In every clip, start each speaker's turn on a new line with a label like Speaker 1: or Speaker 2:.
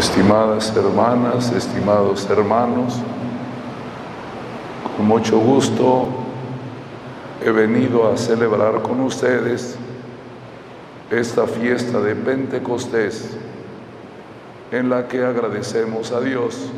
Speaker 1: Estimadas hermanas, estimados hermanos, con mucho gusto he venido a celebrar con ustedes esta fiesta de Pentecostés en la que agradecemos a Dios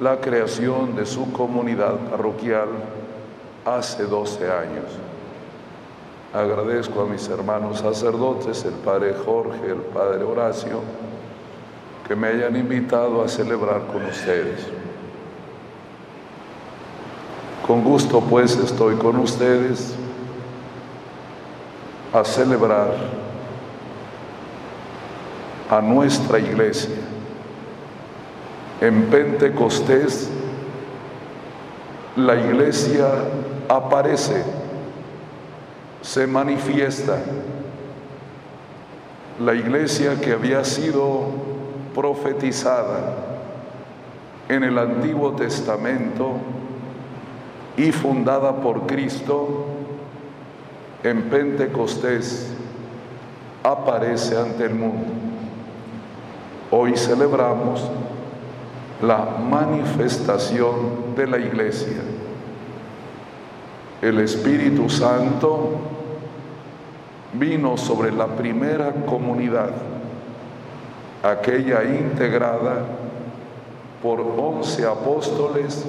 Speaker 1: la creación de su comunidad parroquial hace 12 años. Agradezco a mis hermanos sacerdotes, el Padre Jorge, el Padre Horacio, que me hayan invitado a celebrar con ustedes. Con gusto pues estoy con ustedes a celebrar a nuestra iglesia. En Pentecostés la iglesia aparece, se manifiesta. La iglesia que había sido profetizada en el Antiguo Testamento y fundada por Cristo en Pentecostés aparece ante el mundo. Hoy celebramos la manifestación de la iglesia. El Espíritu Santo vino sobre la primera comunidad, aquella integrada por once apóstoles,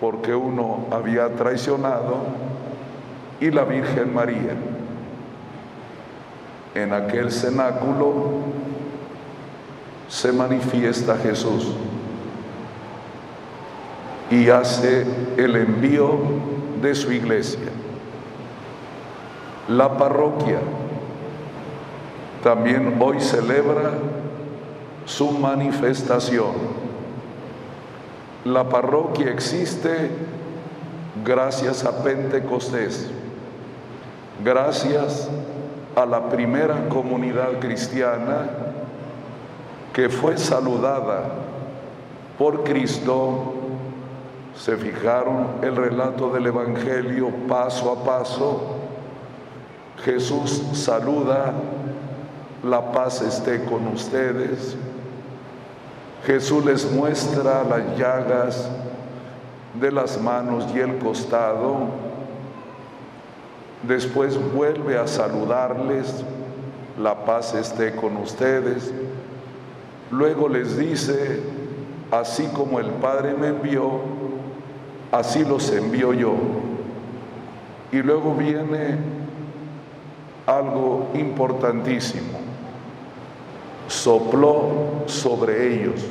Speaker 1: porque uno había traicionado, y la Virgen María. En aquel cenáculo se manifiesta Jesús y hace el envío de su iglesia. La parroquia también hoy celebra su manifestación. La parroquia existe gracias a Pentecostés, gracias a la primera comunidad cristiana que fue saludada por Cristo se fijaron el relato del Evangelio paso a paso. Jesús saluda, la paz esté con ustedes. Jesús les muestra las llagas de las manos y el costado. Después vuelve a saludarles, la paz esté con ustedes. Luego les dice, así como el Padre me envió, así los envío yo. Y luego viene algo importantísimo. Sopló sobre ellos.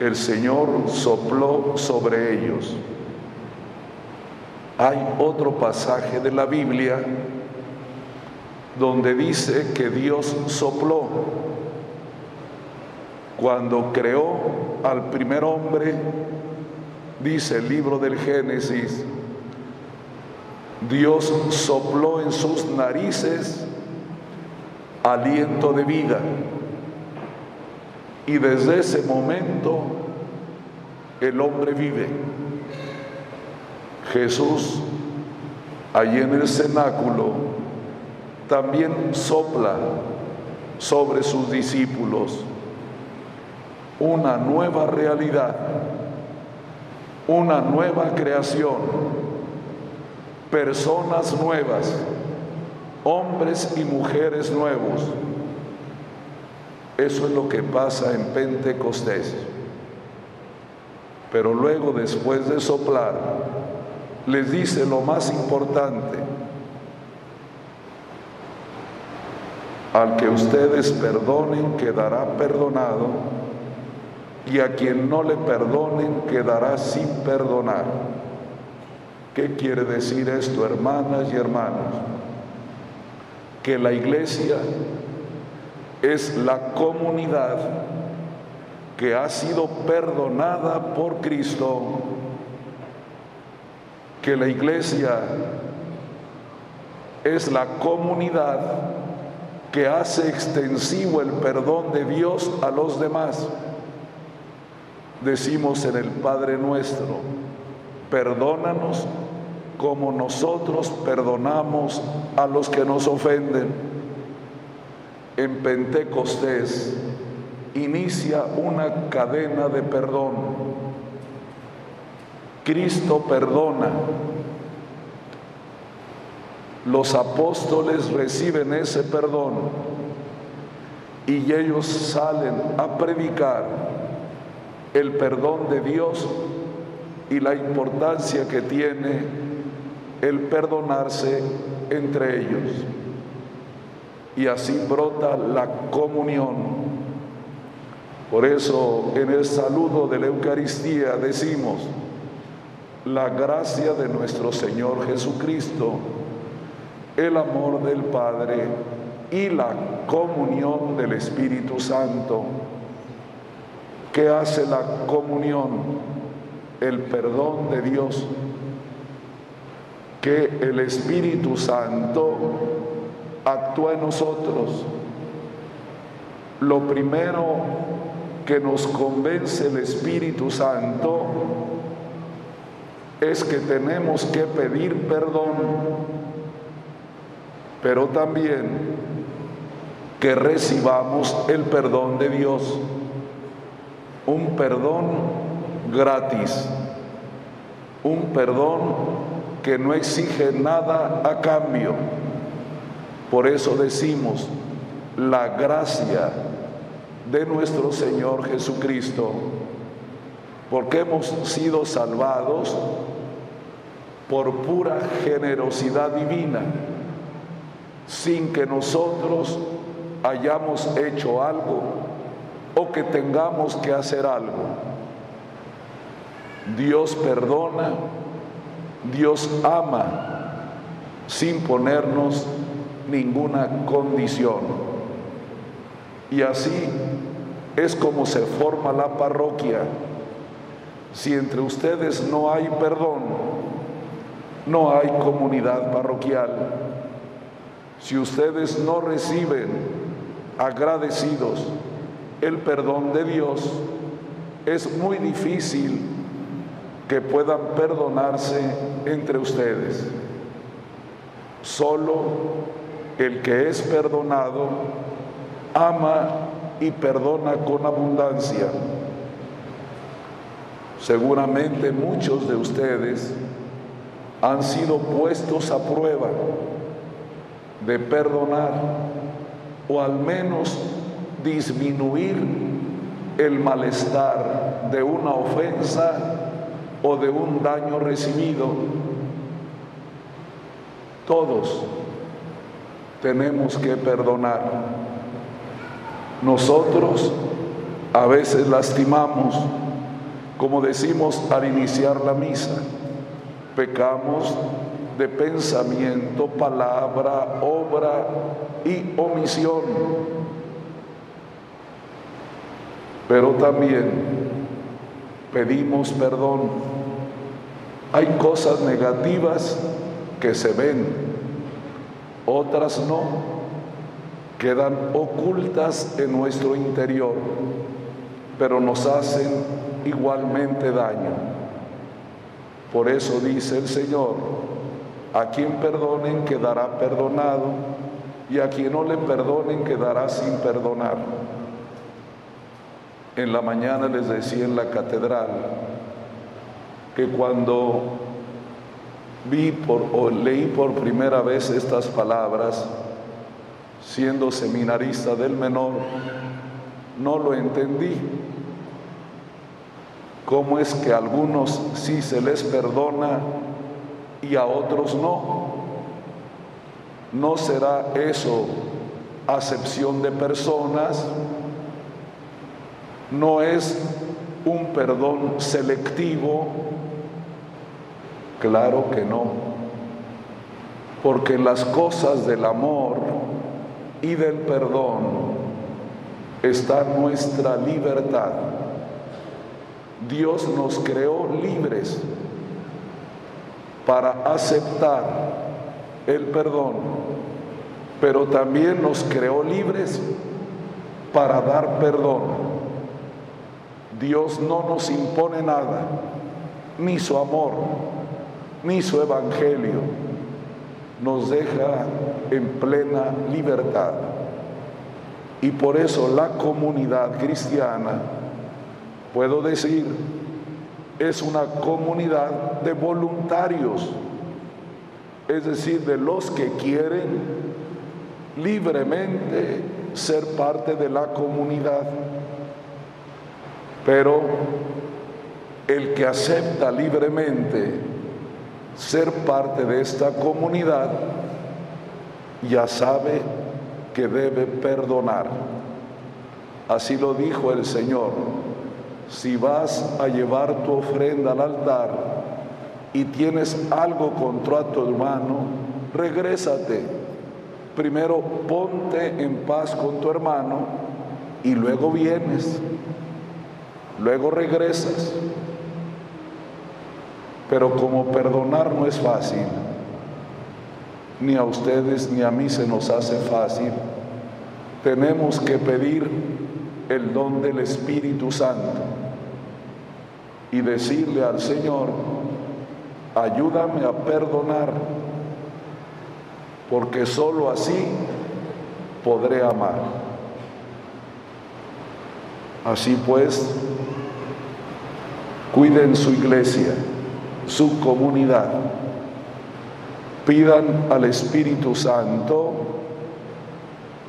Speaker 1: El Señor sopló sobre ellos. Hay otro pasaje de la Biblia donde dice que Dios sopló. Cuando creó al primer hombre, dice el libro del Génesis, Dios sopló en sus narices aliento de vida. Y desde ese momento el hombre vive. Jesús, allí en el cenáculo, también sopla sobre sus discípulos una nueva realidad una nueva creación, personas nuevas, hombres y mujeres nuevos. Eso es lo que pasa en Pentecostés. Pero luego, después de soplar, les dice lo más importante. Al que ustedes perdonen quedará perdonado y a quien no le perdonen quedará sin perdonar. ¿Qué quiere decir esto, hermanas y hermanos? Que la iglesia es la comunidad que ha sido perdonada por Cristo, que la iglesia es la comunidad que hace extensivo el perdón de Dios a los demás. Decimos en el Padre nuestro, perdónanos como nosotros perdonamos a los que nos ofenden. En Pentecostés inicia una cadena de perdón. Cristo perdona. Los apóstoles reciben ese perdón y ellos salen a predicar el perdón de Dios y la importancia que tiene el perdonarse entre ellos. Y así brota la comunión. Por eso en el saludo de la Eucaristía decimos, la gracia de nuestro Señor Jesucristo, el amor del Padre y la comunión del Espíritu Santo. ¿Qué hace la comunión? El perdón de Dios. Que el Espíritu Santo actúa en nosotros. Lo primero que nos convence el Espíritu Santo es que tenemos que pedir perdón, pero también que recibamos el perdón de Dios, un perdón gratis, un perdón que no exige nada a cambio. Por eso decimos, la gracia de nuestro Señor Jesucristo, porque hemos sido salvados por pura generosidad divina, sin que nosotros hayamos hecho algo o que tengamos que hacer algo. Dios perdona, Dios ama, sin ponernos ninguna condición. Y así es como se forma la parroquia. Si entre ustedes no hay perdón, no hay comunidad parroquial. Si ustedes no reciben agradecidos el perdón de Dios, es muy difícil que puedan perdonarse entre ustedes. Solo el que es perdonado ama y perdona con abundancia. Seguramente muchos de ustedes han sido puestos a prueba de perdonar o al menos disminuir el malestar de una ofensa o de un daño recibido. Todos tenemos que perdonar. Nosotros a veces lastimamos, como decimos al iniciar la misa, pecamos de pensamiento, palabra, obra y omisión. Pero también pedimos perdón. Hay cosas negativas que se ven, otras no quedan ocultas en nuestro interior, pero nos hacen igualmente daño. Por eso dice el Señor, a quien perdonen quedará perdonado y a quien no le perdonen quedará sin perdonar. En la mañana les decía en la catedral que cuando vi o leí por primera vez estas palabras, siendo seminarista del menor, no lo entendí. ¿Cómo es que a algunos sí se les perdona y a otros no? ¿No será eso acepción de personas? ¿No es un perdón selectivo? Claro que no. Porque las cosas del amor y del perdón está nuestra libertad. Dios nos creó libres para aceptar el perdón, pero también nos creó libres para dar perdón. Dios no nos impone nada, ni su amor, ni su evangelio nos deja en plena libertad. Y por eso la comunidad cristiana, puedo decir, es una comunidad de voluntarios, es decir, de los que quieren libremente ser parte de la comunidad. Pero el que acepta libremente ser parte de esta comunidad ya sabe que debe perdonar. Así lo dijo el Señor. Si vas a llevar tu ofrenda al altar y tienes algo contra tu hermano, regrésate. Primero ponte en paz con tu hermano y luego vienes. Luego regresas. Pero como perdonar no es fácil, ni a ustedes ni a mí se nos hace fácil, tenemos que pedir el don del Espíritu Santo y decirle al Señor, ayúdame a perdonar, porque sólo así podré amar. Así pues, cuiden su iglesia su comunidad. Pidan al Espíritu Santo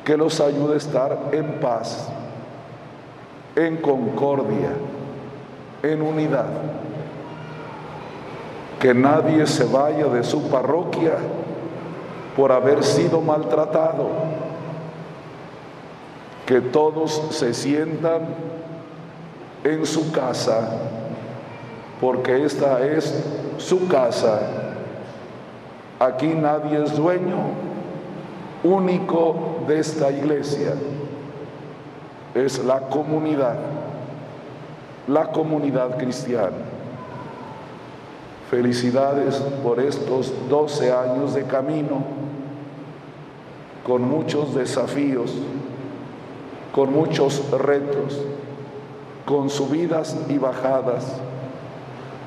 Speaker 1: que los ayude a estar en paz, en concordia, en unidad. Que nadie se vaya de su parroquia por haber sido maltratado. Que todos se sientan en su casa porque esta es su casa. Aquí nadie es dueño único de esta iglesia. Es la comunidad, la comunidad cristiana. Felicidades por estos 12 años de camino, con muchos desafíos, con muchos retos, con subidas y bajadas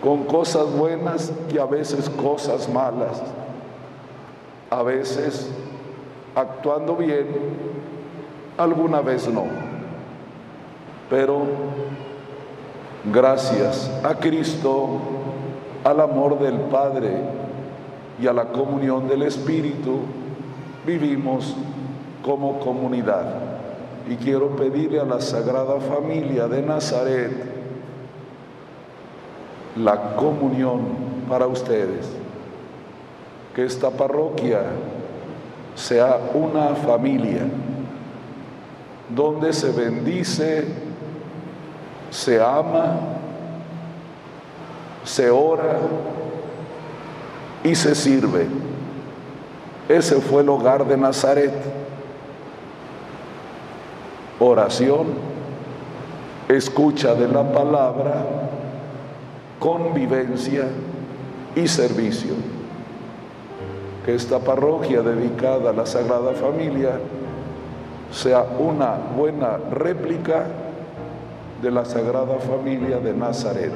Speaker 1: con cosas buenas y a veces cosas malas. A veces actuando bien, alguna vez no. Pero gracias a Cristo, al amor del Padre y a la comunión del Espíritu, vivimos como comunidad. Y quiero pedirle a la Sagrada Familia de Nazaret, la comunión para ustedes. Que esta parroquia sea una familia donde se bendice, se ama, se ora y se sirve. Ese fue el hogar de Nazaret. Oración, escucha de la palabra convivencia y servicio. Que esta parroquia dedicada a la Sagrada Familia sea una buena réplica de la Sagrada Familia de Nazaret.